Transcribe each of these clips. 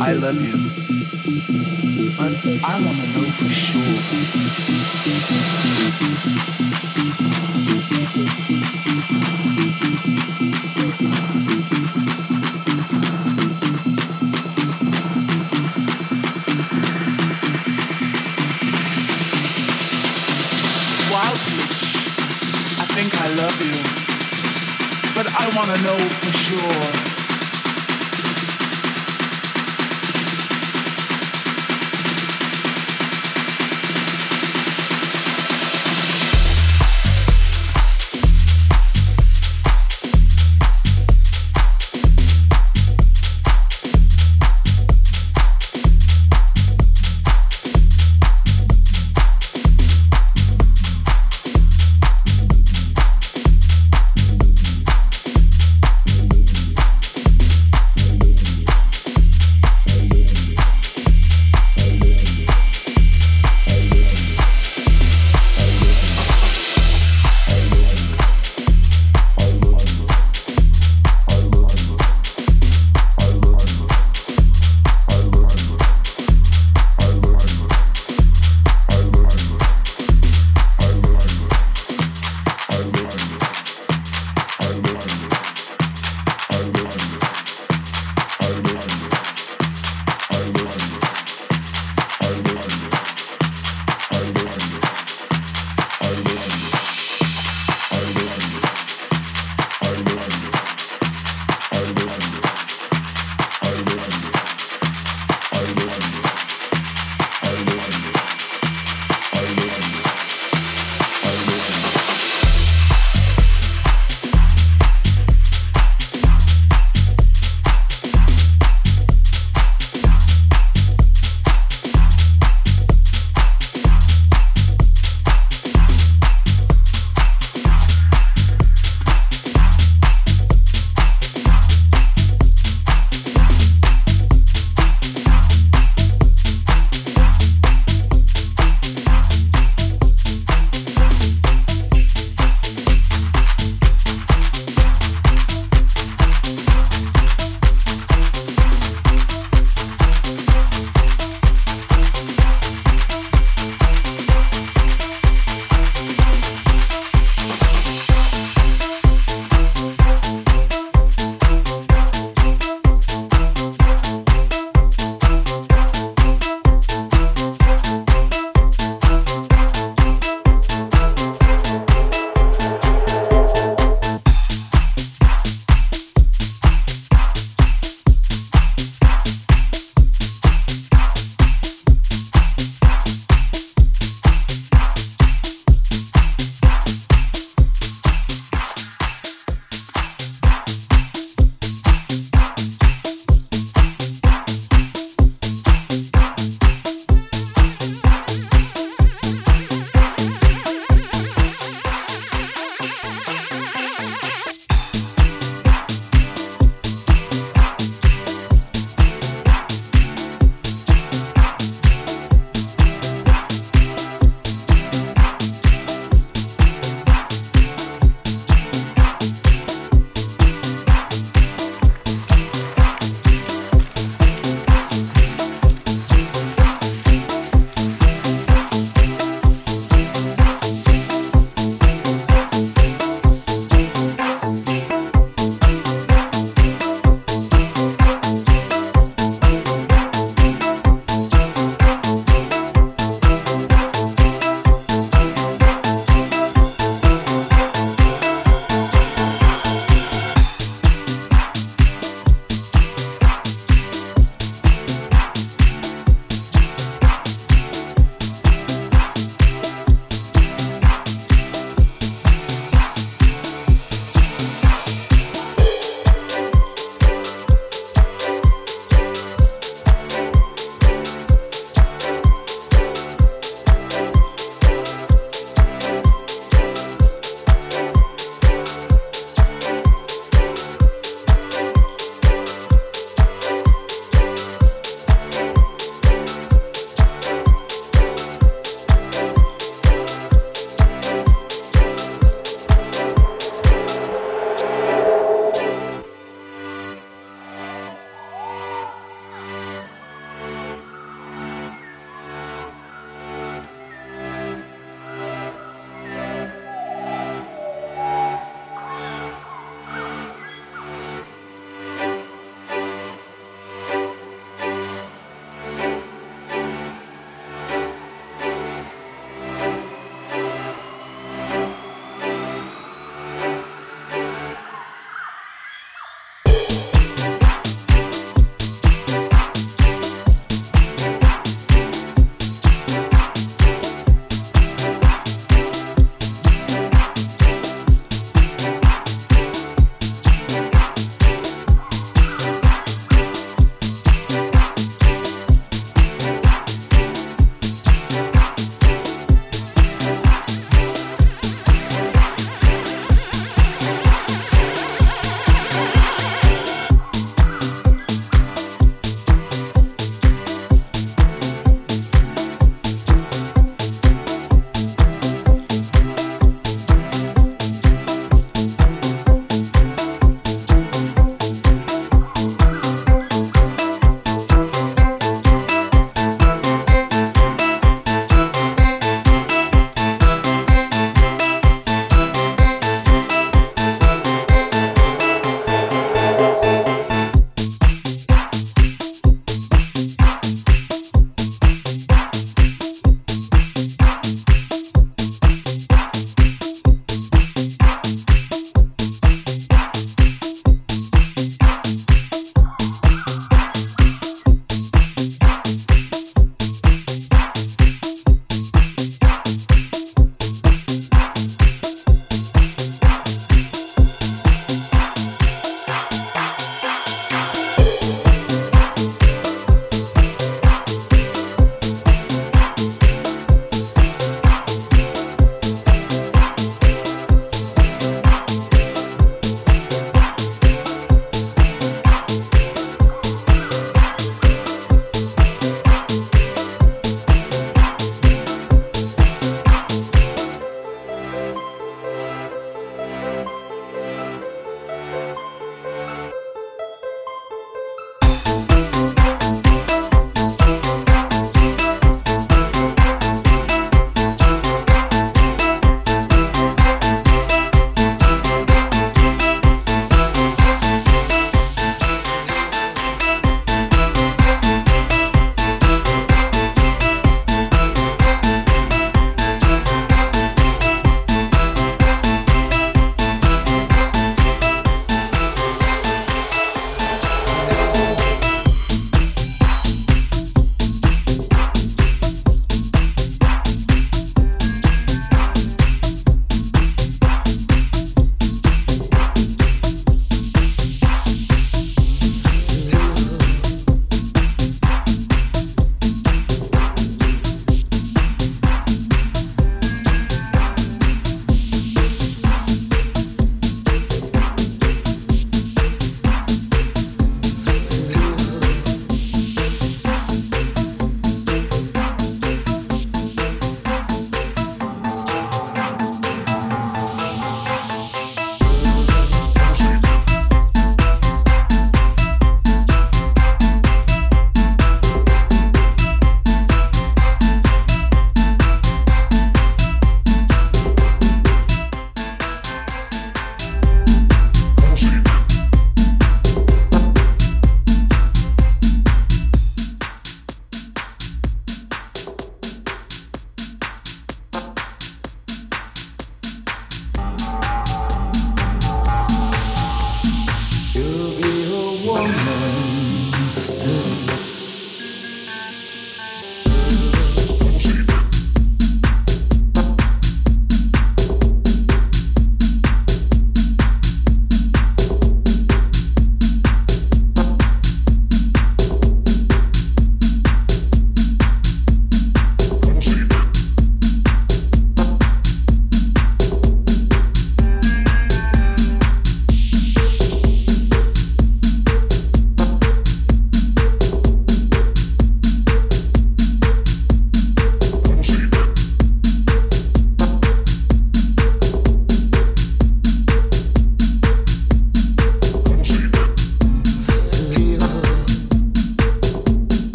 I love you. But I want to know for sure.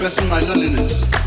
expressing mais in.